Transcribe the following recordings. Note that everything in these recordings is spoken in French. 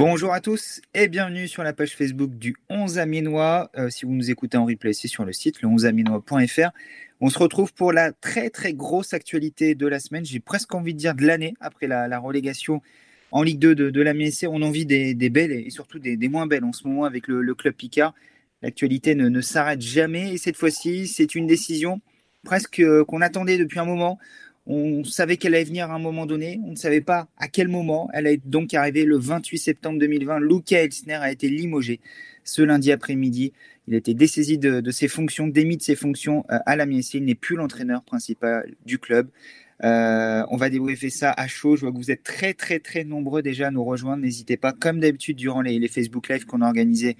Bonjour à tous et bienvenue sur la page Facebook du 11 Amiénois. Euh, si vous nous écoutez en replay, c'est sur le site le 11amiénois.fr. On se retrouve pour la très très grosse actualité de la semaine. J'ai presque envie de dire de l'année après la, relégation en Ligue 2 de, la MSC. On a envie des, belles et surtout des, moins belles en ce moment avec le, club Picard. L'actualité ne, ne s'arrête jamais et cette fois-ci, c'est une décision presque euh, qu'on attendait depuis un moment. On savait qu'elle allait venir à un moment donné. On ne savait pas à quel moment. Elle est donc arrivée le 28 septembre 2020. Luca Elsner a été limogé ce lundi après-midi. Il a été dessaisi de, ses fonctions, démis de ses fonctions euh, à la. Il n'est plus l'entraîneur principal du club. Euh, on va débriefer ça à chaud. Je vois que vous êtes très, très, très nombreux déjà à nous rejoindre. N'hésitez pas, comme d'habitude, durant les, Facebook Live qu'on a organisés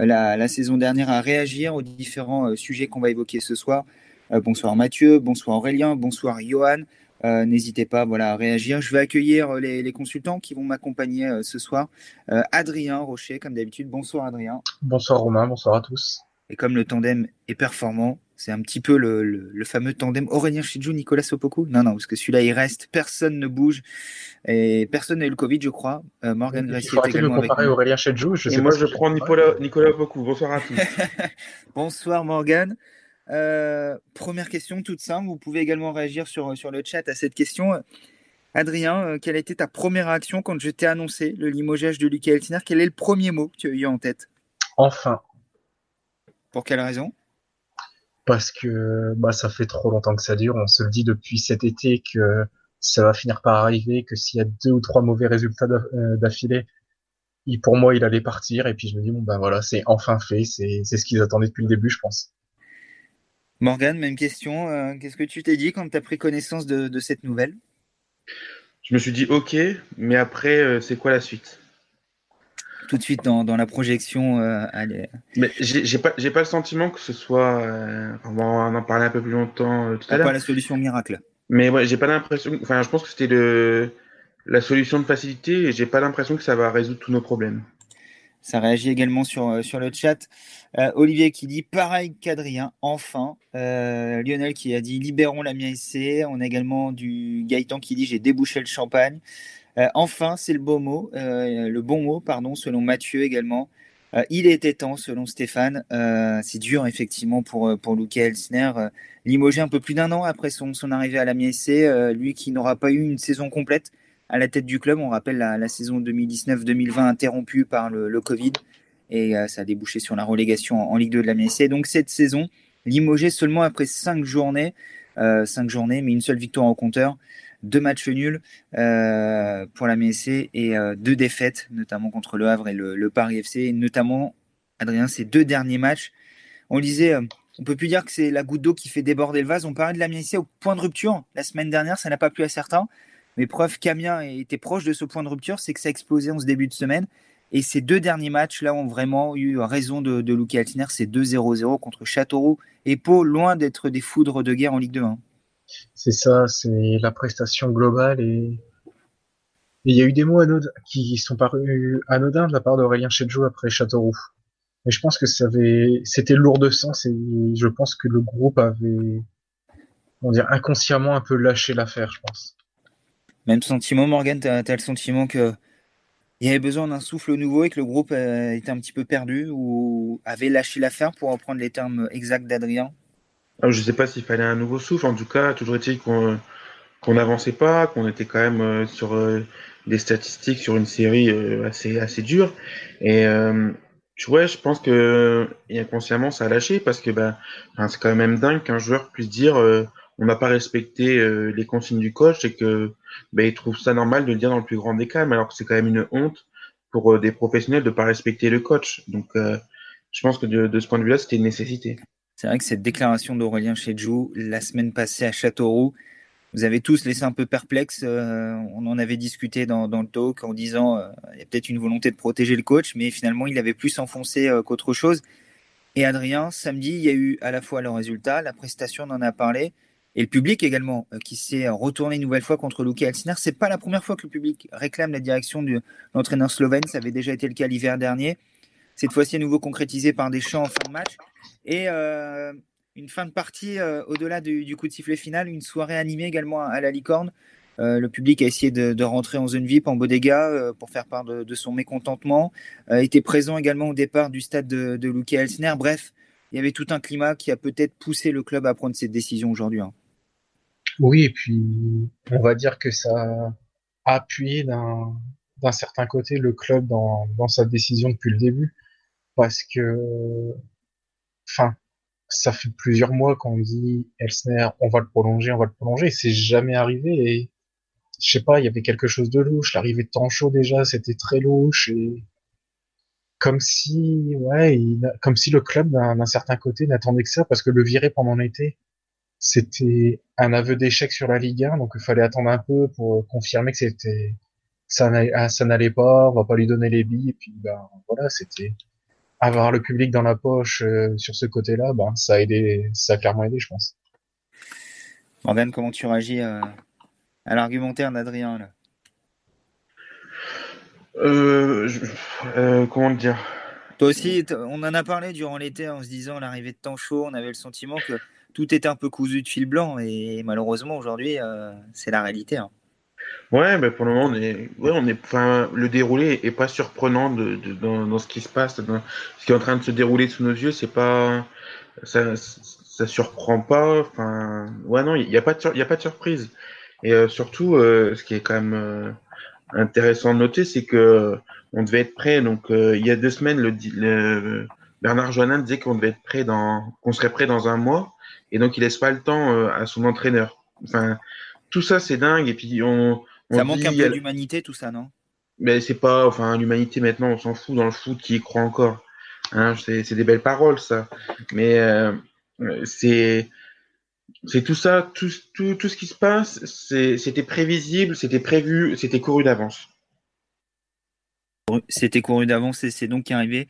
euh, la, saison dernière, à réagir aux différents sujets qu'on va évoquer ce soir. Euh, bonsoir Mathieu, bonsoir Aurélien, bonsoir Johan. Euh, n'hésitez pas voilà, à réagir. Je vais accueillir euh, les, consultants qui vont m'accompagner ce soir. Adrien Rocher, comme d'habitude. Bonsoir Adrien. Bonsoir Romain, bonsoir à tous. Et comme le tandem est performant, c'est un petit peu le, fameux tandem Aurélien Chidjou, Nicolas Sopoku. Non, non, parce que celui-là, il reste, personne ne bouge. Et personne n'a eu le Covid, je crois. Morgan Gracie est également avec nous. Aurélien Chidjou, je sais Et moi, je prends Nicolas, Nicolas Bonsoir à tous. bonsoir Morgan. Euh, première question toute simple, vous pouvez également réagir sur, sur le chat à cette question. Adrien, euh, quelle a été ta première réaction quand je t'ai annoncé le limogeage de Lucas Eltiner Quel est le premier mot que tu as eu en tête? Enfin. Pour quelle raison? Parce que bah, ça fait trop longtemps que ça dure. On se le dit depuis cet été que ça va finir par arriver, que s'il y a deux ou trois mauvais résultats euh, d'affilée, pour moi, il allait partir. Et puis je me dis, bon, ben voilà, c'est enfin fait. C'est ce qu'ils attendaient depuis le début, je pense. Morgane, même question. Euh, qu'est-ce que tu t'es dit quand tu as pris connaissance de, cette nouvelle? Je me suis dit OK, mais après, euh, c'est quoi la suite? Tout de suite dans, la projection. Euh, allez. Mais j'ai pas, pas le sentiment que ce soit. on va en parler un peu plus longtemps tout à l'heure. pas la solution miracle? Mais ouais, j'ai pas l'impression. Enfin, je pense que c'était la solution de facilité et j'ai pas l'impression que ça va résoudre tous nos problèmes. Ça réagit également sur, euh, le chat. Euh, Olivier qui dit pareil qu'Adrien, enfin. Euh, Lionel qui a dit libérons la MSC. On a également du Gaëtan qui dit j'ai débouché le champagne. enfin, c'est le beau mot, le bon mot, pardon, selon Mathieu également. il était temps, selon Stéphane. c'est dur, effectivement, pour, pour Luca Elsner. limogé un peu plus d'un an après son, arrivée à la MSC. lui qui n'aura pas eu une saison complète à la tête du club. On rappelle la, saison 2019-2020 interrompue par le, Covid et euh, ça a débouché sur la relégation en, Ligue 2 de la MSC. Donc cette saison, limogé seulement après cinq journées, euh, cinq journées, mais une seule victoire au compteur, deux matchs nuls euh, pour la MSC et deux défaites, notamment contre le Havre et le, Paris FC, notamment, Adrien, ces deux derniers matchs. On disait, on peut plus dire que c'est la goutte d'eau qui fait déborder le vase. On parlait de la MSC au point de rupture la semaine dernière, ça n'a pas plu à certains. Mais preuve qu'Amiens était proche de ce point de rupture, c'est que ça a explosé en ce début de semaine. Et ces deux derniers matchs là ont vraiment eu raison de, de Altiner. C'est 2-0-0 contre Châteauroux et Pau, loin d'être des foudres de guerre en Ligue 2. Hein. C'est ça, c'est la prestation globale. Et il y a eu des mots anodins qui sont parus anodins de la part d'Aurélien Chedjou après Châteauroux. Mais je pense que c'était lourd de sens et je pense que le groupe avait, on inconsciemment un peu lâché l'affaire, je pense. Même sentiment, Morgan, tu as, le sentiment que il y avait besoin d'un souffle nouveau et que le groupe euh, était un petit peu perdu ou avait lâché l'affaire pour reprendre les termes exacts d'Adrien? Ah, Je ne sais pas s'il fallait un nouveau souffle. En tout cas, toujours est-il qu'on n'avançait pas, qu'on était quand même euh, sur euh, des statistiques sur une série assez, assez dure. Et tu vois, je pense que inconsciemment, ça a lâché parce que bah, c'est quand même dingue qu'un joueur puisse dire on n'a pas respecté euh, les consignes du coach et que ben, il trouve ça normal de le dire dans le plus grand des calmes, alors que c'est quand même une honte pour euh, des professionnels de ne pas respecter le coach. Donc, euh, je pense que de, ce point de vue-là, c'était une nécessité. C'est vrai que cette déclaration d'Aurélien Chedjou la semaine passée à Châteauroux, vous avez tous laissé un peu perplexe. on en avait discuté dans, dans le talk en disant il y a peut-être une volonté de protéger le coach, mais finalement, il avait plus enfoncé qu'autre chose. Et Adrien, samedi, il y a eu à la fois le résultat, la prestation, on en a parlé, et le public également, euh, qui s'est retourné une nouvelle fois contre Luka Elsner. C'est pas la première fois que le public réclame la direction de l'entraîneur slovène. Ça avait déjà été le cas l'hiver dernier. Cette fois-ci, à nouveau concrétisé par des chants en fin de match. Et euh, une fin de partie euh, au-delà du, coup de sifflet final, une soirée animée également à, la licorne. le public a essayé de, rentrer en zone VIP, en bodega, pour faire part de, son mécontentement. était présent également au départ du stade de, de Luca Elsner. Bref, il y avait tout un climat qui a peut-être poussé le club à prendre cette décision aujourd'hui. Hein. Oui, et puis on va dire que ça a appuyé d'un certain côté le club dans, dans sa décision depuis le début. Parce que, enfin, ça fait plusieurs mois qu'on dit Elsner, on va le prolonger, on va le prolonger. C'est jamais arrivé et je sais pas, il y avait quelque chose de louche. L'arrivée de Tancho déjà, c'était très louche et comme si, ouais, comme si le club d'un certain côté n'attendait que ça parce que le virer pendant l'été, c'était un aveu d'échec sur la Ligue 1, donc il fallait attendre un peu pour confirmer que c'était ça n'allait pas, on va pas lui donner les billes et puis ben voilà, c'était avoir le public dans la poche euh, sur ce côté-là, ben ça a aidé, ça a clairement aidé, je pense. Morgan, comment tu réagis à, à l'argumentaire d'Adrien là? Euh, euh, comment le dire? Toi aussi, on en a parlé durant l'été en se disant l'arrivée de temps chaud, on avait le sentiment que tout était un peu cousu de fil blanc et malheureusement aujourd'hui, euh, c'est la réalité. Hein. Ouais, mais pour le moment, est, ouais, on est, le déroulé est pas surprenant dans, ce qui se passe, dans ce qui est en train de se dérouler sous nos yeux, c'est pas, ça, ça surprend pas. Enfin, ouais, non, il n'y a pas de, il a pas de surprise. Et surtout, ce qui est quand même intéressant de noter, c'est que on devait être prêt. Donc, euh, il y a deux semaines, Bernard Joannin disait qu'on devait être prêt dans, qu'on serait prêt dans un mois, et donc il laisse pas le temps euh, à son entraîneur. Enfin, tout ça, c'est dingue. Et puis on, ça manque un peu d'humanité, tout ça, non? Mais c'est pas, enfin, l'humanité maintenant, on s'en fout dans le foot, qui y croit encore. Hein, c'est des belles paroles, ça. Mais euh, c'est c'est tout ça, tout, tout, tout, ce qui se passe, c'était prévisible, c'était prévu, c'était couru d'avance. C'était couru d'avance et c'est donc arrivé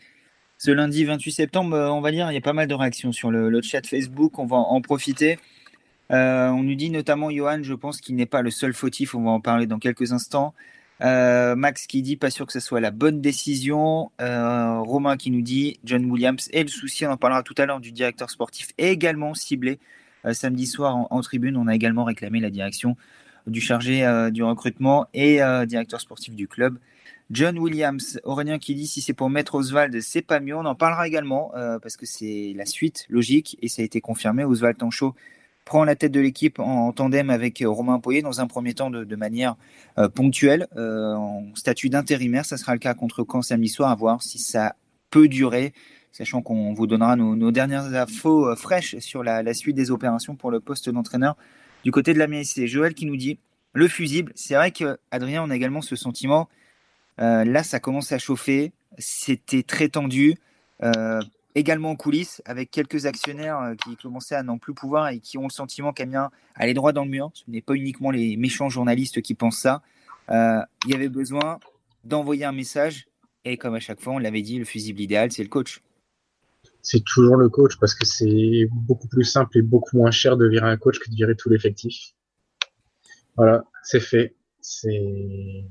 ce lundi 28 septembre. Euh, on va dire, il y a pas mal de réactions sur le, chat Facebook, on va en profiter. Euh, on nous dit notamment, Johan, je pense qu'il n'est pas le seul fautif, on va en parler dans quelques instants. Euh, Max qui dit pas sûr que ce soit la bonne décision. Romain qui nous dit John Williams et le souci, on en parlera tout à l'heure du directeur sportif également ciblé samedi soir en, tribune, on a également réclamé la direction du chargé du recrutement et directeur sportif du club. John Williams, Aurélien qui dit si c'est pour mettre Oswald, c'est pas mieux. On en parlera également parce que c'est la suite logique et ça a été confirmé. Oswald Tanchot prend la tête de l'équipe en, tandem avec Romain Poyer dans un premier temps de, manière ponctuelle, en statut d'intérimaire. Ça sera le cas contre Caen samedi soir, à voir si ça peut durer sachant qu'on vous donnera nos, dernières infos euh, fraîches sur la, suite des opérations pour le poste d'entraîneur du côté de la MSC. Joël qui nous dit le fusible. C'est vrai que Adrien, on a également ce sentiment. Euh, là, ça commence à chauffer. C'était très tendu. Euh, également en coulisses, avec quelques actionnaires qui commençaient à n'en plus pouvoir et qui ont le sentiment qu'Amiens allait droit dans le mur. Ce n'est pas uniquement les méchants journalistes qui pensent ça. il y avait besoin d'envoyer un message. Et comme à chaque fois, on l'avait dit, le fusible idéal, c'est le coach c'est toujours le coach parce que c'est beaucoup plus simple et beaucoup moins cher de virer un coach que de virer tout l'effectif. Voilà, c'est fait. C'est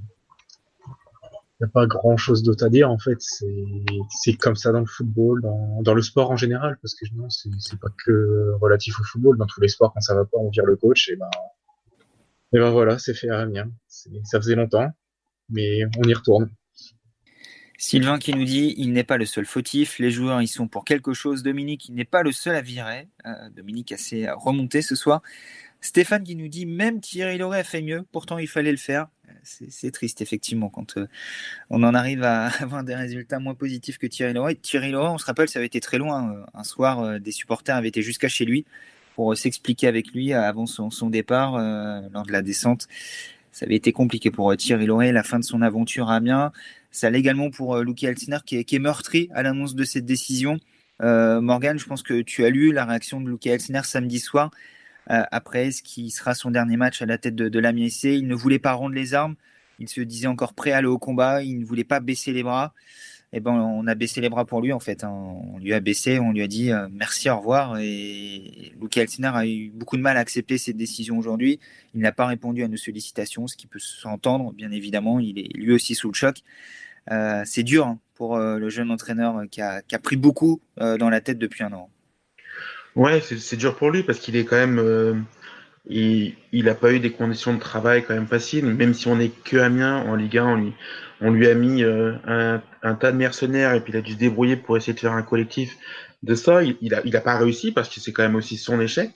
a pas grand chose d'autre à dire en fait. C'est comme ça dans le football, dans, dans le sport en général, parce que non, c'est pas que relatif au football. Dans tous les sports, quand ça va pas, on vire le coach et ben, et ben voilà, c'est fait à Amiens. Ça faisait longtemps, mais on y retourne. Sylvain qui nous dit il n'est pas le seul fautif, les joueurs y sont pour quelque chose. Dominique, il n'est pas le seul à virer. Euh, Dominique assez remonté ce soir. Stéphane qui nous dit même Thierry Loret a fait mieux, pourtant il fallait le faire. Euh, c'est triste effectivement quand euh, on en arrive à avoir des résultats moins positifs que Thierry Loret. Thierry Loret, on se rappelle, ça avait été très loin. Un soir, des supporters avaient été jusqu'à chez lui pour s'expliquer avec lui avant son, départ lors de la descente. Ça avait été compliqué pour Thierry Loret, la fin de son aventure à Amiens. Ça l'est également pour euh, Luki Altiner qui est, meurtri à l'annonce de cette décision. Euh, Morgan, je pense que tu as lu la réaction de Luki Altiner samedi soir euh, après ce qui sera son dernier match à la tête de, de l'AMIC. Il ne voulait pas rendre les armes. Il se disait encore prêt à aller au combat. Il ne voulait pas baisser les bras. Et eh ben, on a baissé les bras pour lui en fait. Hein. On lui a baissé, on lui a dit merci, au revoir. Et Luki Altiner a eu beaucoup de mal à accepter cette décision aujourd'hui. Il n'a pas répondu à nos sollicitations, ce qui peut s'entendre, bien évidemment. Il est lui aussi sous le choc. Euh, c'est dur hein, pour euh, le jeune entraîneur qui a, pris beaucoup euh, dans la tête depuis un an. Ouais, c'est dur pour lui parce qu'il est quand même il n'a pas eu des conditions de travail quand même faciles, même si on est que Amiens en Ligue 1, on lui, on lui a mis euh, un, un, tas de mercenaires et puis il a dû se débrouiller pour essayer de faire un collectif de ça. Il, il, a, il a pas réussi parce que c'est quand même aussi son échec.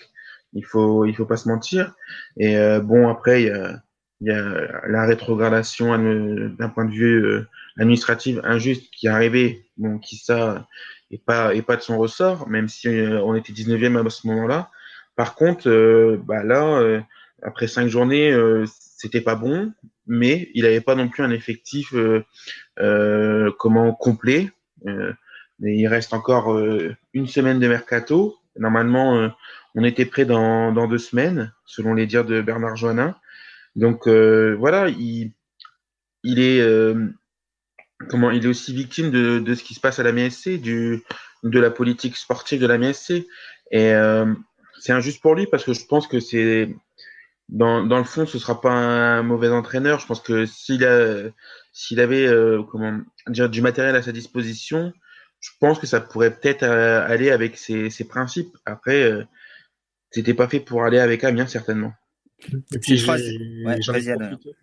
Il faut, il faut pas se mentir. Et euh, bon, après, il y a, il y a la rétrogradation d'un point de vue euh, administratif injuste qui est arrivé, bon, qui ça est pas, est pas de son ressort, même si euh, on était 19e à ce moment-là. Par contre, euh, bah là, euh, après cinq journées, euh, c'était pas bon, mais il n'avait pas non plus un effectif comment complet. mais il reste encore une semaine de mercato. Normalement, on était prêt dans, dans deux semaines, selon les dires de Bernard Joannin. Donc voilà, il, il est comment il est aussi victime de, de, ce qui se passe à la MSC, du, de la politique sportive de la MSC. Et euh, c'est injuste pour lui parce que je pense que c'est dans, dans le fond, ce sera pas un mauvais entraîneur. Je pense que s'il a s'il avait euh, comment dire du matériel à sa disposition, je pense que ça pourrait peut-être euh, aller avec ses, ses principes. Après, euh, c'était pas fait pour aller avec Amiens certainement. Et puis j'en ai, profité,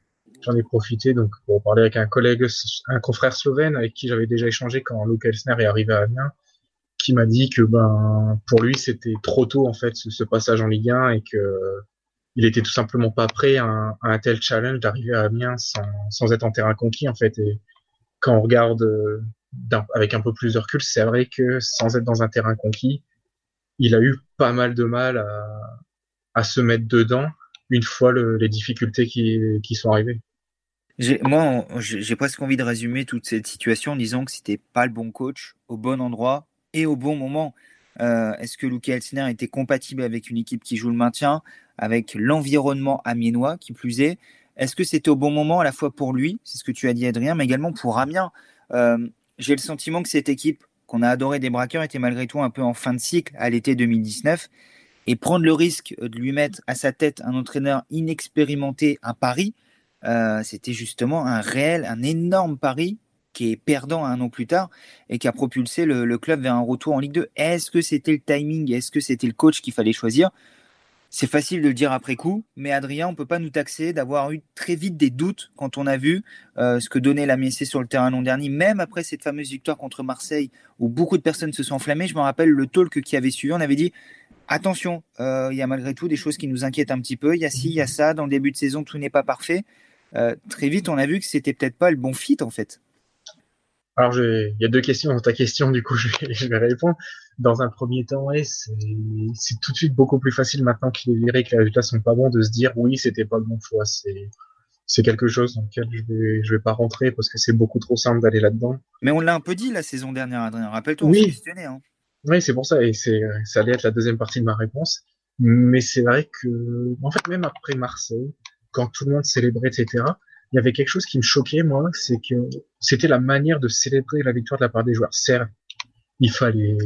j'en ai profité donc pour parler avec un collègue, un confrère slovène avec qui j'avais déjà échangé quand Luke Elsner est arrivé à Amiens qui m'a dit que ben pour lui c'était trop tôt en fait ce, passage en Ligue 1 et que il était tout simplement pas prêt à un, tel challenge d'arriver à Amiens sans, sans, être en terrain conquis en fait et quand on regarde euh, avec un peu plus de recul c'est vrai que sans être dans un terrain conquis il a eu pas mal de mal à, à se mettre dedans une fois le, les difficultés qui, qui sont arrivées. Moi, j'ai presque envie de résumer toute cette situation en disant que c'était pas le bon coach au bon endroit et au bon moment. Euh, Est-ce que Luke Elsner était compatible avec une équipe qui joue le maintien, avec l'environnement amiénois qui plus est? Est-ce que c'était au bon moment à la fois pour lui, c'est ce que tu as dit Adrien, mais également pour Amiens? Euh, J'ai le sentiment que cette équipe qu'on a adoré des braqueurs était malgré tout un peu en fin de cycle à l'été 2019 et prendre le risque de lui mettre à sa tête un entraîneur inexpérimenté à Paris, euh, c'était justement un réel, un énorme pari qui est perdant un an plus tard et qui a propulsé le, club vers un retour en Ligue 2. Est-ce que c'était le timing? Est-ce que c'était le coach qu'il fallait choisir? C'est facile de le dire après coup, mais Adrien, on peut pas nous taxer d'avoir eu très vite des doutes quand on a vu euh, ce que donnait la MSC sur le terrain l'an dernier, même après cette fameuse victoire contre Marseille où beaucoup de personnes se sont enflammées. Je me rappelle le talk qui avait suivi, on avait dit attention, euh, il y a malgré tout des choses qui nous inquiètent un petit peu. Il y a ci, il y a ça. Dans le début de saison, tout n'est pas parfait. Euh, très vite, on a vu que c'était peut-être pas le bon fit en fait. Alors, il y a deux questions dans ta question, du coup, je vais, je vais répondre. Dans un premier temps, ouais, c'est tout de suite beaucoup plus facile maintenant qu'il est viré que les résultats sont pas bons de se dire oui, c'était pas le bon choix. C'est c'est quelque chose dans lequel je vais je vais pas rentrer parce que c'est beaucoup trop simple d'aller là-dedans. Mais on l'a un peu dit la saison dernière, Adrien. Rappelle-toi, oui. on. Hein. Oui, c'est pour ça, et c'est, ça allait être la deuxième partie de ma réponse. Mais c'est vrai que, en fait, même après Marseille, quand tout le monde célébrait, etc., il y avait quelque chose qui me choquait, moi, c'est que c'était la manière de célébrer la victoire de la part des joueurs. Certes, il fallait,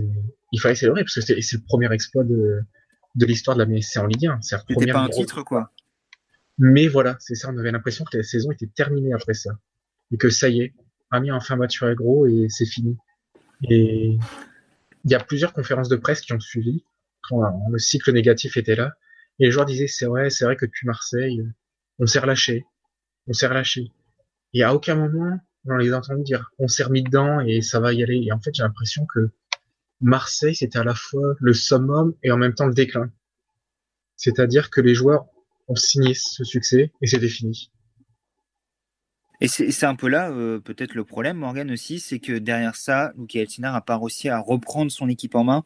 il fallait célébrer, parce que c'est, c'est le premier exploit de, de l'histoire de la MSC en Ligue 1. C'est pas un titre, quoi. Mais voilà, c'est ça, on avait l'impression que la saison était terminée après ça. Et que ça y est, Amiens enfin battu à gros et c'est fini. Et il y a plusieurs conférences de presse qui ont suivi quand le cycle négatif était là. Et les joueurs disaient, c'est vrai, c'est vrai que depuis Marseille, on s'est relâché, on s'est relâché. Et à aucun moment, on les a entendus dire, on s'est remis dedans et ça va y aller. Et en fait, j'ai l'impression que Marseille, c'était à la fois le summum et en même temps le déclin. C'est-à-dire que les joueurs ont signé ce succès et c'était fini. Et c'est un peu là, euh, peut-être le problème, Morgan aussi, c'est que derrière ça, Luke Eltinar n'a pas à reprendre son équipe en main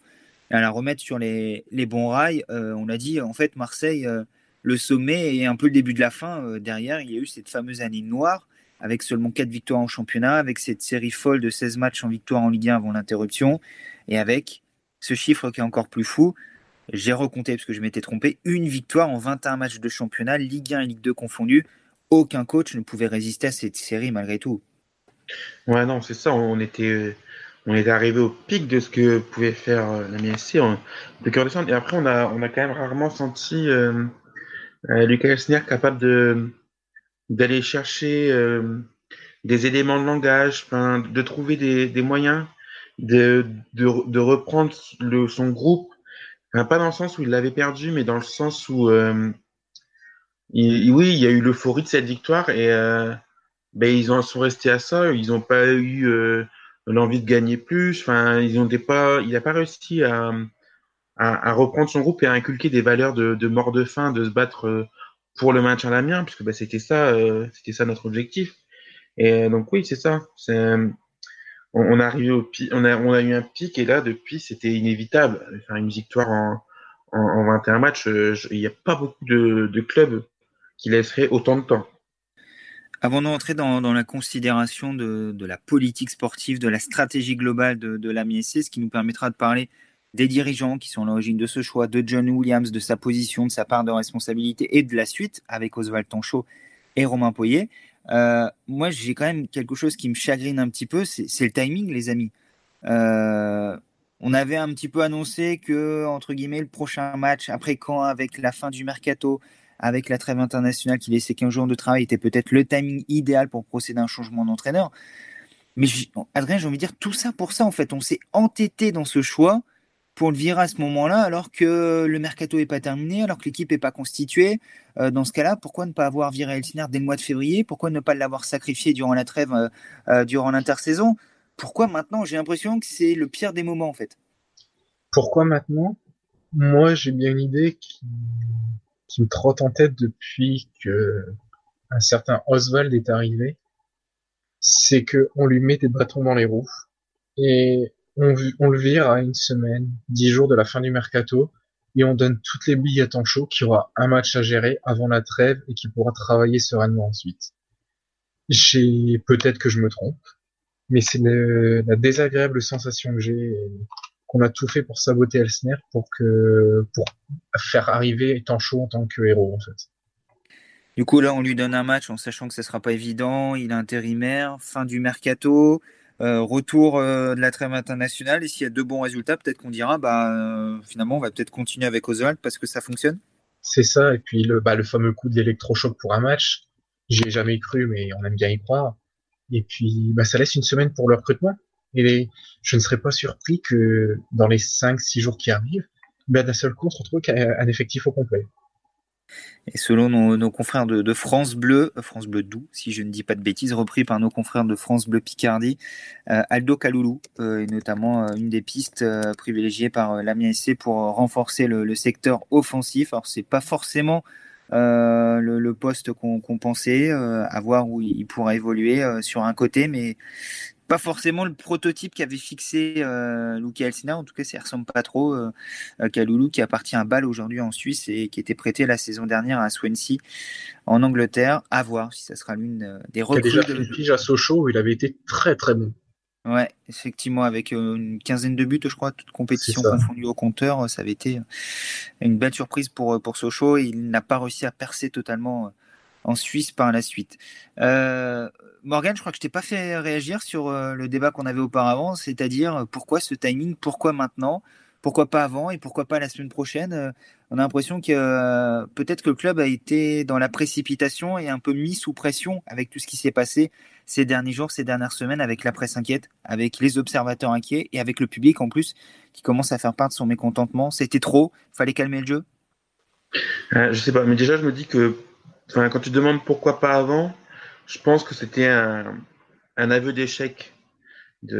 à la remettre sur les, les bons rails. Euh, on l'a dit, en fait, Marseille, euh, le sommet et un peu le début de la fin. Euh, derrière, il y a eu cette fameuse année noire avec seulement 4 victoires en championnat, avec cette série folle de 16 matchs en victoire en Ligue 1 avant l'interruption et avec ce chiffre qui est encore plus fou. J'ai recompté parce que je m'étais trompé. Une victoire en 21 matchs de championnat, Ligue 1 et Ligue 2 confondus aucun coach ne pouvait résister à cette série malgré tout. Ouais, non, c'est ça. On était, on était arrivé au pic de ce que pouvait faire euh, la MSC de Et après, on a, on a quand même rarement senti euh, euh, Lucas Elsner capable de d'aller chercher euh, des éléments de langage, de trouver des, des moyens de, de, de reprendre le, son groupe. Pas dans le sens où il l'avait perdu, mais dans le sens où euh, oui, il y a eu l'euphorie de cette victoire et ben, ils en sont restés à ça. Ils n'ont pas eu l'envie de gagner plus. Enfin, ils ont pas, il n'a pas réussi à, à, reprendre son groupe et à inculquer des valeurs de, mort de faim, de se battre pour le maintien mienne, puisque ben, c'était ça, c'était ça notre objectif. Et donc oui, c'est ça. On, a eu un pic et là depuis c'était inévitable. Faire une victoire en, en, 21 matchs, euh, il n'y a pas beaucoup de, clubs qui laisseraient autant de temps. Avant d'entrer dans, la considération de, la politique sportive, de la stratégie globale de, de la MSC, ce qui nous permettra de parler des dirigeants qui sont à l'origine de ce choix, de John Williams, de sa position, de sa part de responsabilité et de la suite avec Oswald Tonchot et Romain Poyer. Euh, moi, j'ai quand même quelque chose qui me chagrine un petit peu, c'est le timing, les amis. Euh, on avait un petit peu annoncé que, entre guillemets, le prochain match, après quand, avec la fin du mercato, avec la trêve internationale qui laissait 15 jours de travail, était peut-être le timing idéal pour procéder à un changement d'entraîneur. Mais Adrien, j'ai envie de dire tout ça pour ça, en fait. On s'est entêté dans ce choix pour le virer à ce moment-là, alors que le mercato n'est pas terminé, alors que l'équipe n'est pas constituée. Euh, dans ce cas-là, pourquoi ne pas avoir viré Elsner dès le mois de février? Pourquoi ne pas l'avoir sacrifié durant la trêve, euh, euh, durant l'intersaison? Pourquoi maintenant? J'ai l'impression que c'est le pire des moments, en fait. Pourquoi maintenant? Moi, j'ai bien une idée qui, me trotte en tête depuis que un certain Oswald est arrivé. C'est que on lui met des bâtons dans les roues et on, le vire à une semaine, dix jours de la fin du mercato, et on donne toutes les billes à Tancho qui aura un match à gérer avant la trêve et qui pourra travailler sereinement ensuite. J'ai peut-être que je me trompe, mais c'est la désagréable sensation que j'ai qu'on a tout fait pour saboter Elsner pour que pour faire arriver Tancho en tant que héros en fait. Du coup là on lui donne un match en sachant que ce sera pas évident, il est intérimaire, fin du mercato, retour euh, de la trêve internationale. Et s'il y a deux bons résultats, peut-être qu'on dira, bah, euh, finalement, on va peut-être continuer avec Oswald parce que ça fonctionne. C'est ça. Et puis le, bah, le fameux coup de l'électrochoc pour un match, j'y ai jamais cru, mais on aime bien y croire. Et puis, bah, ça laisse une semaine pour le recrutement. Et je ne serais pas surpris que dans les 5-6 jours qui arrivent, bah, d'un seul coup, on se retrouve un effectif au complet. Et selon nos, confrères de, France Bleu, euh, France Bleu Doux, si je ne dis pas de bêtises, repris par nos confrères de France Bleu Picardie, euh, Aldo Kaloulou euh, est notamment une des pistes privilégiées par SC pour renforcer le, secteur offensif. Alors c'est pas forcément le, poste qu'on pensait, à voir où il pourra évoluer sur un côté, mais pas forcément le prototype qu'avait fixé euh, Luca Elsina. En tout cas, ça ressemble pas trop euh, à Kaloulou qui appartient à Bâle aujourd'hui en Suisse et qui était prêté la saison dernière à Swansea en Angleterre. À voir si ça sera l'une euh, des recrues. Il a déjà de... à Sochaux où il avait été très très bon. Ouais, effectivement, avec euh, une quinzaine de buts, je crois, toute compétition confondue au compteur, ça avait été une belle surprise pour, pour Sochaux. Il n'a pas réussi à percer totalement en Suisse par la suite. Euh, Morgan, je crois que je t'ai pas fait réagir sur euh, le débat qu'on avait auparavant, c'est-à-dire euh, pourquoi ce timing, pourquoi maintenant, pourquoi pas avant et pourquoi pas la semaine prochaine. on a l'impression que peut-être que le club a été dans la précipitation et un peu mis sous pression avec tout ce qui s'est passé ces derniers jours, ces dernières semaines, avec la presse inquiète, avec les observateurs inquiets et avec le public en plus qui commence à faire part de son mécontentement. C'était trop, fallait calmer le jeu. je sais pas, mais déjà je me dis que quand tu demandes pourquoi pas avant, je pense que c'était un, aveu d'échec.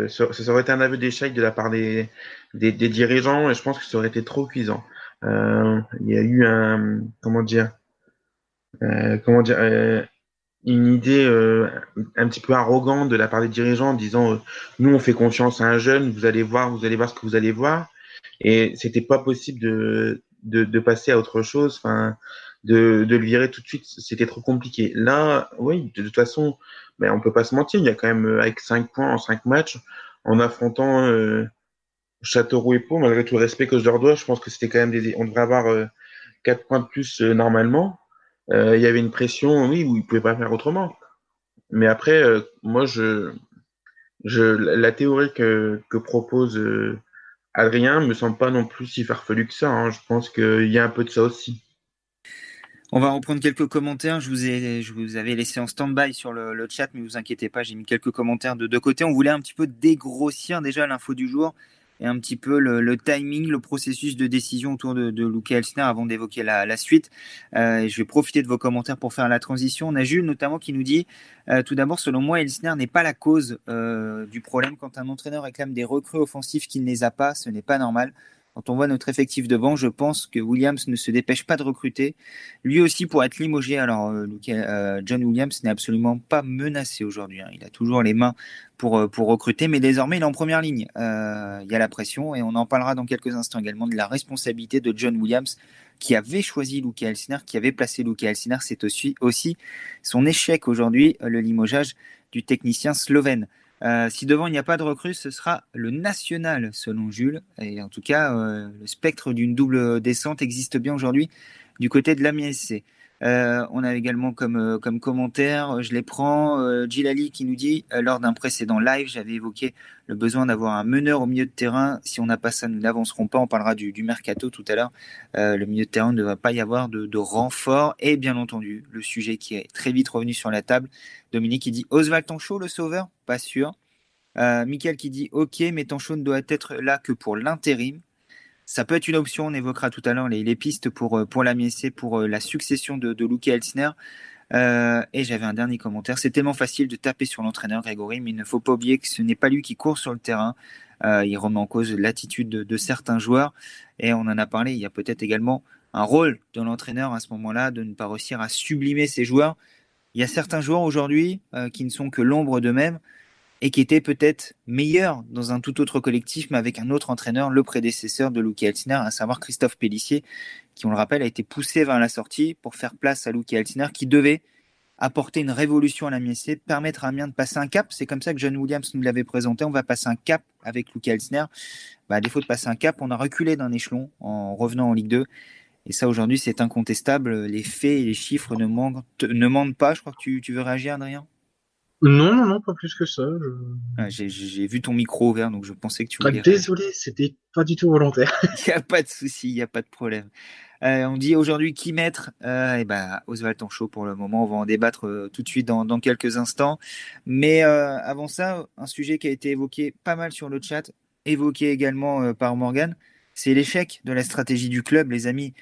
Ça aurait été un aveu d'échec de la part des, des, dirigeants et je pense que ça aurait été trop cuisant. Euh, il y a eu un, comment dire, euh, comment dire, euh, une idée un petit peu arrogante de la part des dirigeants en disant nous on fait confiance à un jeune, vous allez voir, vous allez voir ce que vous allez voir et c'était pas possible de, de, passer à autre chose. Enfin, de, de le virer tout de suite, c'était trop compliqué. Là, oui, de, toute façon, ben, on peut pas se mentir, il y a quand même euh, avec 5 points en 5 matchs, en affrontant euh, Châteauroux et Pau, malgré tout le respect que je leur dois, je pense que c'était quand même des, on devrait avoir euh, 4 points de plus euh, normalement. Euh, il y avait une pression, oui, où ils pouvaient pas faire autrement. Mais après, moi, je, je, la théorie que, que propose Adrien me semble pas non plus si farfelu que ça. Hein. Je pense qu'il y a un peu de ça aussi. On va reprendre quelques commentaires. Je vous, ai, avais laissé en stand-by sur le, chat, mais vous inquiétez pas, j'ai mis quelques commentaires de deux côtés. On voulait un petit peu dégrossir déjà l'info du jour et un petit peu le, timing, le processus de décision autour de, de Luca Elsner avant d'évoquer la, suite. Euh, je vais profiter de vos commentaires pour faire la transition. On a Jules notamment qui nous dit euh, tout d'abord, selon moi, Elsner n'est pas la cause euh, du problème. Quand un entraîneur réclame des recrues offensifs qu'il ne les a pas, ce n'est pas normal. Quand on voit notre effectif devant, je pense que Williams ne se dépêche pas de recruter. Lui aussi pour être limogé. Alors, euh, euh, John Williams n'est absolument pas menacé aujourd'hui. Hein. Il a toujours les mains pour, euh, pour recruter, mais désormais il est en première ligne. il y a la pression et on en parlera dans quelques instants également de la responsabilité de John Williams qui avait choisi Luke Elsner, qui avait placé Luke Elsner. C'est aussi, aussi son échec aujourd'hui, le limogeage du technicien slovène. Euh, si devant il n'y a pas de recrue, ce sera le national, selon Jules. Et en tout cas, euh, le spectre d'une double descente existe bien aujourd'hui du côté de l'AMI SC. Euh, on a également comme, comme commentaire, je les prends, Gilali qui nous dit lors d'un précédent live, j'avais évoqué le besoin d'avoir un meneur au milieu de terrain. Si on n'a pas ça, nous n'avancerons pas. On parlera du, mercato tout à l'heure. le milieu de terrain ne va pas y avoir de, de renfort. Et bien entendu, le sujet qui est très vite revenu sur la table, Dominique qui dit Oswald Tanchot, le sauveur? Pas sûr. Euh, Michael qui dit Ok, mais Tanchot ne doit être là que pour l'intérim. Ça peut être une option, on évoquera tout à l'heure les, pistes pour, euh, pour la pour euh, la succession de, de Luke Elsner. Euh, et j'avais un dernier commentaire. C'est tellement facile de taper sur l'entraîneur Grégory, mais il ne faut pas oublier que ce n'est pas lui qui court sur le terrain. il remet en cause l'attitude de, de, certains joueurs. Et on en a parlé, il y a peut-être également un rôle de l'entraîneur à ce moment-là de ne pas réussir à sublimer ses joueurs. Il y a certains joueurs aujourd'hui qui ne sont que l'ombre d'eux-mêmes et qui était peut-être meilleur dans un tout autre collectif, mais avec un autre entraîneur, le prédécesseur de Luki Altiner, à savoir Christophe Pellissier, qui, on le rappelle, a été poussé vers la sortie pour faire place à Luki Altiner, qui devait apporter une révolution à la MSC, permettre à Amiens de passer un cap. C'est comme ça que John Williams nous l'avait présenté. On va passer un cap avec Luki Altiner. Bah, à défaut de passer un cap, on a reculé d'un échelon en revenant en Ligue 2. Et ça, aujourd'hui, c'est incontestable. Les faits et les chiffres ne mentent, pas. Je crois que tu, tu veux réagir, Adrien? Non, non, non, pas plus que ça. Ah, j'ai vu ton micro ouvert, donc je pensais que tu voulais. désolé, c'était pas du tout volontaire. Il n'y a pas de souci, il n'y a pas de problème. Euh, on dit aujourd'hui qui mettre euh, Et ben, Oswald Tanchot pour le moment. On va en débattre euh, tout de suite dans, dans, quelques instants. Mais euh, avant ça, un sujet qui a été évoqué pas mal sur le chat, évoqué également par Morgan, c'est l'échec de la stratégie du club, les amis.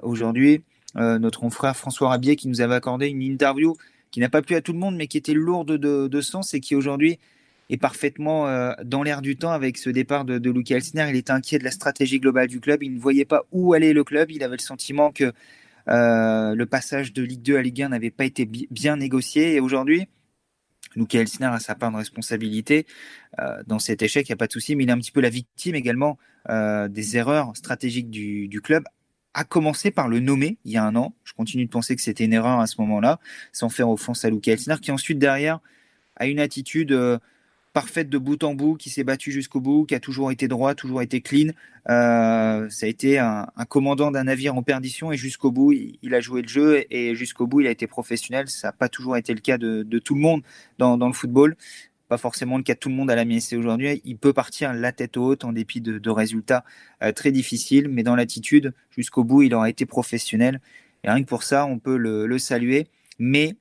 aujourd'hui, notre frère François Rabier qui nous avait accordé une interview qui n'a pas plu à tout le monde, mais qui était lourde de, sens et qui aujourd'hui est parfaitement euh, dans l'air du temps avec ce départ de, de Luke. Il était inquiet de la stratégie globale du club. Il ne voyait pas où allait le club. Il avait le sentiment que euh, le passage de Ligue 2 à Ligue 1 n'avait pas été bien négocié. Et aujourd'hui, Luke Elsner a sa part de responsabilité euh, dans cet échec, il n'y a pas de souci, mais il est un petit peu la victime également des erreurs stratégiques du club a commencé par le nommer il y a un an. Je continue de penser que c'était une erreur à ce moment-là, sans faire offense à Luke Elsner, qui ensuite derrière a une attitude euh, parfaite de bout en bout, qui s'est battu jusqu'au bout, qui a toujours été droit, toujours été clean. Euh, ça a été un, commandant d'un navire en perdition et jusqu'au bout, il, a joué le jeu et jusqu'au bout, il a été professionnel. Ça n'a pas toujours été le cas de, tout le monde dans le football pas forcément le cas de tout le monde à la MSC aujourd'hui. Il peut partir la tête haute en dépit de, résultats euh, très difficiles, mais dans l'attitude, jusqu'au bout, il aura été professionnel. Et rien que pour ça, on peut le, saluer. Mais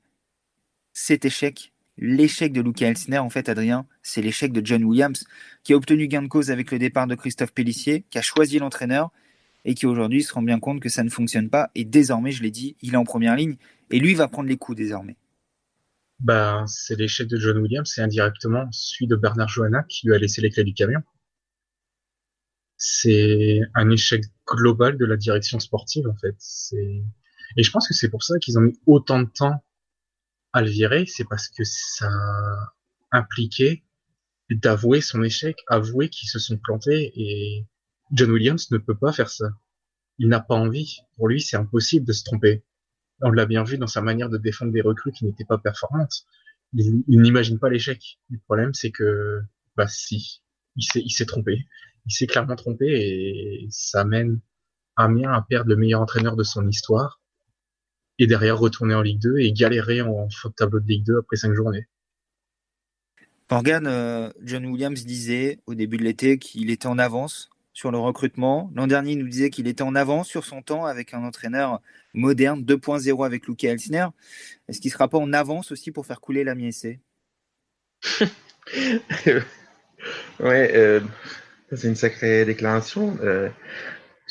cet échec, l'échec de Luca Elsner, en fait, Adrien, c'est l'échec de John Williams, qui a obtenu gain de cause avec le départ de Christophe Pellissier, qui a choisi l'entraîneur et qui aujourd'hui se rend bien compte que ça ne fonctionne pas. Et désormais, je l'ai dit, il est en première ligne et lui va prendre les coups désormais ben, c'est l'échec de John Williams et indirectement celui de Bernard Johanna qui lui a laissé les clés du camion. C'est un échec global de la direction sportive, en fait. C'est, et je pense que c'est pour ça qu'ils ont mis autant de temps à le virer, c'est parce que ça impliquait d'avouer son échec, avouer qu'ils se sont plantés et John Williams ne peut pas faire ça. Il n'a pas envie. Pour lui, c'est impossible de se tromper on l'a bien vu dans sa manière de défendre des recrues qui n'étaient pas performantes. Il, n'imagine pas l'échec. Le problème, c'est que, bah si, il s'est, il s'est trompé. Il s'est clairement trompé et ça amène Amiens à perdre le meilleur entraîneur de son histoire et derrière retourner en Ligue 2 et galérer en faute tableau de Ligue 2 après cinq journées. Morgan, euh, John Williams disait au début de l'été qu'il était en avance sur le recrutement. L'an dernier, il nous disait qu'il était en avance sur son temps avec un entraîneur moderne 2.0 avec Luke Elsner. Est-ce qu'il ne sera pas en avance aussi pour faire couler la MSC Ouais, euh, C'est une sacrée déclaration euh,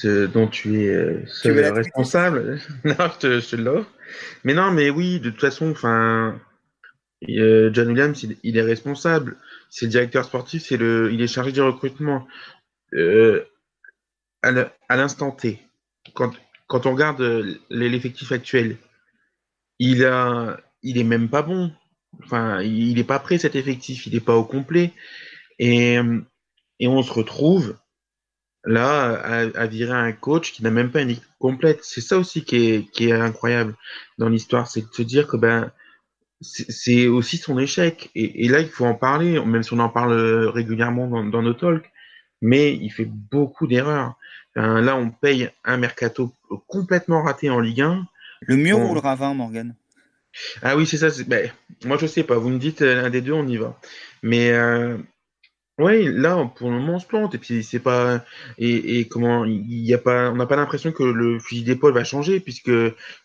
dont tu es euh, seul responsable. non, je te, l'offre. Mais non, mais oui, de toute façon, enfin, John Williams, il, est responsable. C'est le directeur sportif, c'est le, il est chargé du recrutement. À l'instant T, quand, on regarde l'effectif actuel, il a, est même pas bon. Enfin, il n'est pas prêt cet effectif, il n'est pas au complet. Et, on se retrouve là à, virer un coach qui n'a même pas une équipe complète. C'est ça aussi qui est, incroyable dans l'histoire, c'est de se dire que ben c'est aussi son échec. Et, là, il faut en parler, même si on en parle régulièrement dans, dans nos talks, mais il fait beaucoup d'erreurs. là, on paye un mercato complètement raté en Ligue 1. Le mur ou le ravin, Morgan Ah oui, c'est ça. Ben, moi, je sais pas. Vous me dites euh, l'un des deux, on y va. Mais euh, oui, là, pour le moment, on se plante. Et puis, c'est pas. Et, comment. Il y a pas, on n'a pas l'impression que le fusil d'épaule va changer, puisque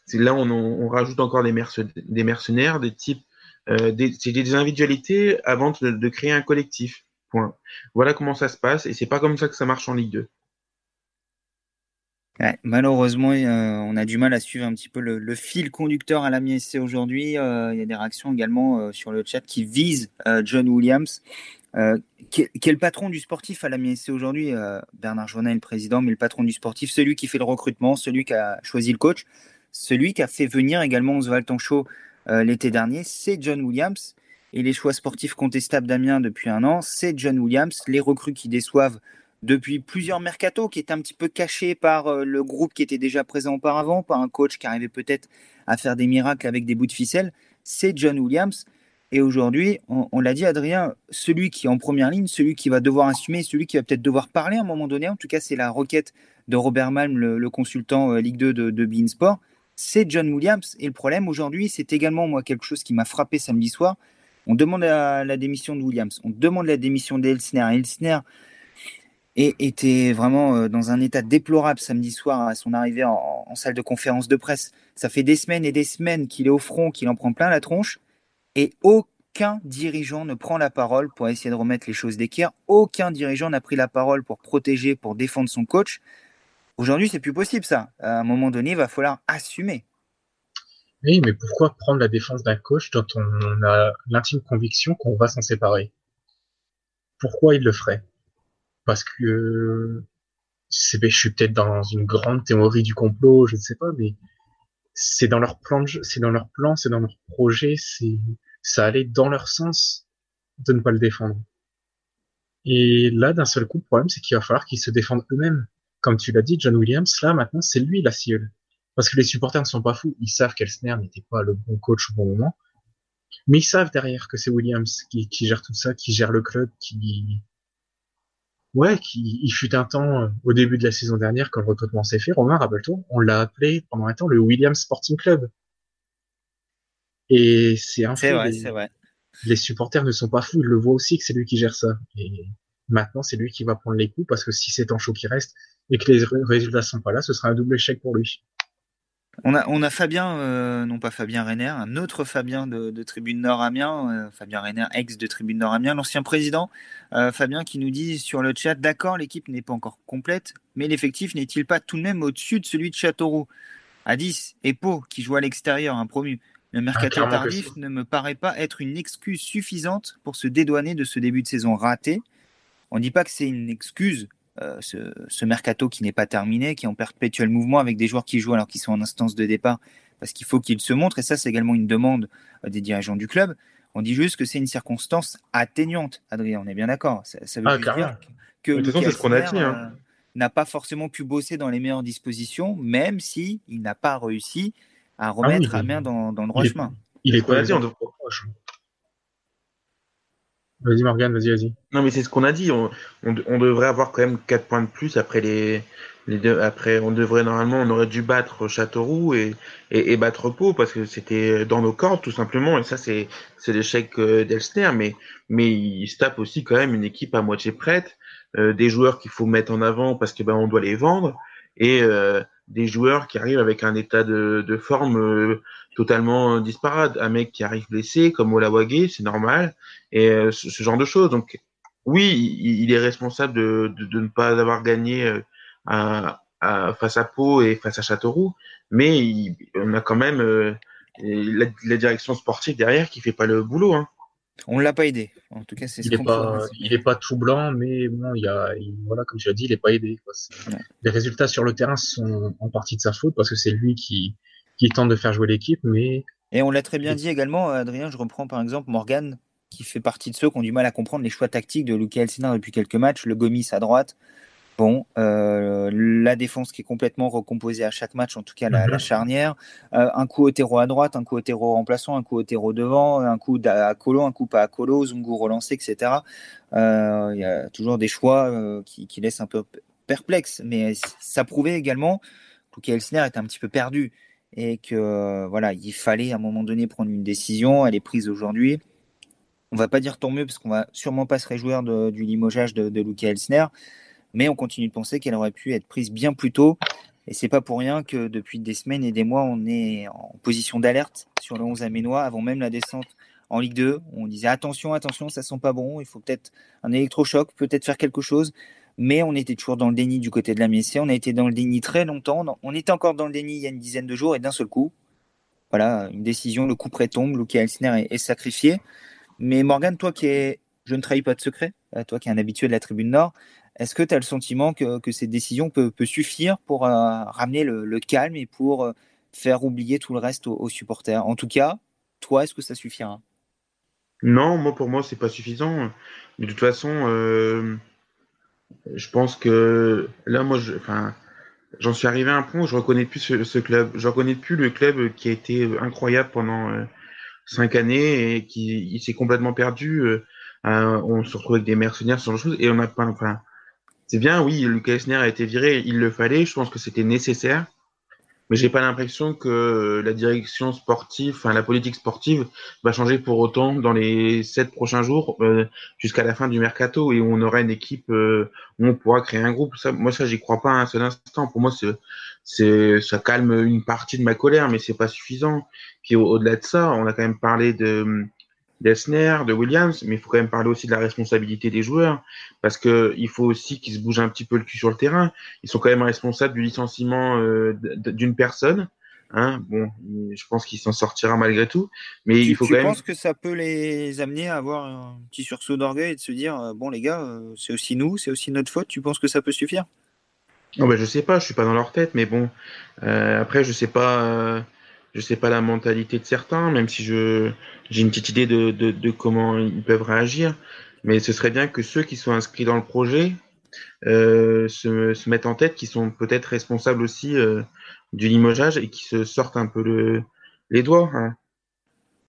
c'est là, on, on rajoute encore des, des mercenaires, des types. Euh, des, c'est des individualités avant de, créer un collectif. Voilà comment ça se passe. Et c'est pas comme ça que ça marche en Ligue 2. malheureusement, euh, on a du mal à suivre un petit peu le, fil conducteur à la MSC aujourd'hui. Euh, il y a des réactions également euh, sur le chat qui visent John Williams. Est, le patron du sportif à la MSC aujourd'hui Bernard Journet le président, mais le patron du sportif, celui qui fait le recrutement, celui qui a choisi le coach, celui qui a fait venir également Oswald Tanchot euh, l'été dernier, c'est John Williams. Et les choix sportifs contestables d'Amiens depuis un an, c'est John Williams. Les recrues qui déçoivent depuis plusieurs mercatos, qui étaient un petit peu cachés par le groupe qui était déjà présent auparavant, par un coach qui arrivait peut-être à faire des miracles avec des bouts de ficelle, c'est John Williams. Et aujourd'hui, on, l'a dit, Adrien, celui qui est en première ligne, celui qui va devoir assumer, celui qui va peut-être devoir parler à un moment donné, en tout cas, c'est la requête de Robert Malm, le, consultant euh, Ligue 2 de, de Bein Sport, c'est John Williams. Et le problème aujourd'hui, c'est également moi quelque chose qui m'a frappé samedi soir. On demande la, démission de Williams, on demande la démission d'Elsner. Elsner était vraiment euh, dans un état déplorable samedi soir à son arrivée en, salle de conférence de presse. Ça fait des semaines et des semaines qu'il est au front, qu'il en prend plein la tronche et aucun dirigeant ne prend la parole pour essayer de remettre les choses d'équerre. Aucun dirigeant n'a pris la parole pour protéger, pour défendre son coach. Aujourd'hui, c'est plus possible ça. À un moment donné, il va falloir assumer. Oui, mais pourquoi prendre la défense d'un coach dont on a l'intime conviction qu'on va s'en séparer? Pourquoi il le ferait? Parce que je suis peut-être dans une grande théorie du complot, je ne sais pas, mais c'est dans leur plan, c'est dans leur plan, c'est dans leur projet, c'est ça allait dans leur sens de ne pas le défendre. Et là, d'un seul coup, le problème, c'est qu'il va falloir qu'ils se défendent eux-mêmes. Comme tu l'as dit, John Williams, là, maintenant, c'est lui la cible. Parce que les supporters ne sont pas fous. Ils savent qu'Elsner n'était pas le bon coach au bon moment. Mais ils savent derrière que c'est Williams qui, qui, gère tout ça, qui gère le club, qui... Ouais, qui, il fut un temps, euh, au début de la saison dernière, quand le recrutement s'est fait, Romain, rappelle-toi, on l'a appelé pendant un temps le Williams Sporting Club. Et c'est un fait. Vrai, les, vrai. les supporters ne sont pas fous, ils le voient aussi que c'est lui qui gère ça. Et maintenant, c'est lui qui va prendre les coups parce que si c'est en chaud qui reste et que les résultats sont pas là, ce sera un double échec pour lui. On a, on a Fabien, euh, non pas Fabien Renner, un autre Fabien de, Tribune Nord Amiens, euh, Fabien Renner, ex de Tribune Nord Amiens, l'ancien président, euh, Fabien qui nous dit sur le chat, d'accord, l'équipe n'est pas encore complète, mais l'effectif n'est-il pas tout de même au-dessus de celui de Châteauroux? À 10, et Pau, qui joue à l'extérieur, un promu. Le mercato ah, tardif ne me paraît pas être une excuse suffisante pour se dédouaner de ce début de saison raté. On ne dit pas que c'est une excuse, euh, ce, mercato qui n'est pas terminé, qui est en perpétuel mouvement avec des joueurs qui jouent alors qu'ils sont en instance de départ, parce qu'il faut qu'ils se montrent. Et ça, c'est également une demande euh, des dirigeants du club. On dit juste que c'est une circonstance atténuante, Adrien, on est bien d'accord. Ça, veut ah, dire que. Hein. Euh, n'a pas forcément pu bosser dans les meilleures dispositions, même si il n'a pas réussi à remettre ah main dans, dans, le droit chemin. il est quoi dit, on Vas-y Morgane, vas-y, vas-y. Non mais c'est ce qu'on a dit, on, on, devrait avoir quand même 4 points de plus après les, les deux, après on devrait normalement on aurait dû battre Châteauroux et, et, et battre Pau parce que c'était dans nos cordes tout simplement. Et ça c'est c'est l'échec euh, d'Elster. Mais mais il se tape aussi quand même une équipe à moitié prête, euh, des joueurs qu'il faut mettre en avant parce que ben on doit les vendre. Et euh, des joueurs qui arrivent avec un état de, forme euh, totalement disparate. Un mec qui arrive blessé, comme Olawage, c'est normal, et euh, ce, genre de choses. Donc, oui, il, est responsable de, ne pas avoir gagné à, face à Pau et face à Châteauroux, mais on a quand même la, direction sportive derrière qui fait pas le boulot. Hein. On l'a pas aidé. En tout cas, c'est il n'est pas, il est pas tout blanc, mais bon, il y a, voilà, comme tu as dit, il n'est pas aidé. Les résultats sur le terrain sont en partie de sa faute parce que c'est lui qui, qui tente de faire jouer l'équipe, mais. Et on l'a très bien dit également, Adrien. Je reprends par exemple Morgan, qui fait partie de ceux qui ont du mal à comprendre les choix tactiques de Luca Elsinor depuis quelques matchs. Le Gomis à droite, Bon, euh, la défense qui est complètement recomposée à chaque match, en tout cas la, mhm. charnière. Euh, un coup au terreau à droite, un coup au terreau remplaçant, un coup au terreau devant, un coup à Colo, un coup pas à Colo, Zungu relancé, etc. Euh, il y a toujours des choix qui, laissent un peu perplexe, mais ça prouvait également que Elsner était un petit peu perdu et que voilà, il fallait à un moment donné prendre une décision. Elle est prise aujourd'hui. On va pas dire tant mieux parce qu'on va sûrement pas se réjouir du limogeage de, de Luca Elsner mais on continue de penser qu'elle aurait pu être prise bien plus tôt. Et c'est pas pour rien que depuis des semaines et des mois, on est en position d'alerte sur le 11 aménois avant même la descente en Ligue 2. On disait attention, attention, ça sent pas bon, il faut peut-être un électrochoc, peut-être faire quelque chose. Mais on était toujours dans le déni du côté de la MSC. On a été dans le déni très longtemps. On était encore dans le déni il y a une dizaine de jours et d'un seul coup, voilà, une décision, le coup près tombe, Luke Elsner est, sacrifié. Mais Morgan, toi qui es, je ne trahis pas de secret, euh, toi qui es un habitué de la tribune Nord, est-ce que tu as le sentiment que, que cette décision peut, peut suffire pour euh, ramener le, calme et pour euh, faire oublier tout le reste aux, supporters? En tout cas, toi, est-ce que ça suffira? Non, moi pour moi, c'est pas suffisant. De toute façon, euh, je pense que là, moi, j'en suis arrivé à un point où je reconnais plus ce, club. Je reconnais plus le club qui a été incroyable pendant cinq années et qui s'est complètement perdu. on se retrouve avec des mercenaires, sur le chose, et on n'a pas, c'est bien, oui, Lucas Esner a été viré, il le fallait, je pense que c'était nécessaire, mais j'ai pas l'impression que la direction sportive, enfin la politique sportive va changer pour autant dans les sept prochains jours euh, jusqu'à la fin du mercato et où on aura une équipe euh, où on pourra créer un groupe. Ça, moi, ça, j'y crois pas un seul instant. Pour moi, c'est, ça calme une partie de ma colère, mais c'est pas suffisant. Puis au-delà de ça, on a quand même parlé de d'Esner, de Williams, mais il faut quand même parler aussi de la responsabilité des joueurs, parce que il faut aussi qu'ils se bougent un petit peu le cul sur le terrain. Ils sont quand même responsables du licenciement euh, d'une personne. Hein. Bon, je pense qu'il s'en sortira malgré tout, mais tu, il faut tu quand même. penses que ça peut les amener à avoir un petit sursaut d'orgueil et de se dire euh, bon les gars, euh, c'est aussi nous, c'est aussi notre faute. Tu penses que ça peut suffire? Oh ben, je sais pas, je suis pas dans leur tête, mais bon, après je sais pas je sais pas la mentalité de certains, même si je j'ai une petite idée de, de, comment ils peuvent réagir. Mais ce serait bien que ceux qui sont inscrits dans le projet euh, se, se, mettent en tête qu'ils sont peut-être responsables aussi euh, du limogeage et qui se sortent un peu le, les doigts. Hein.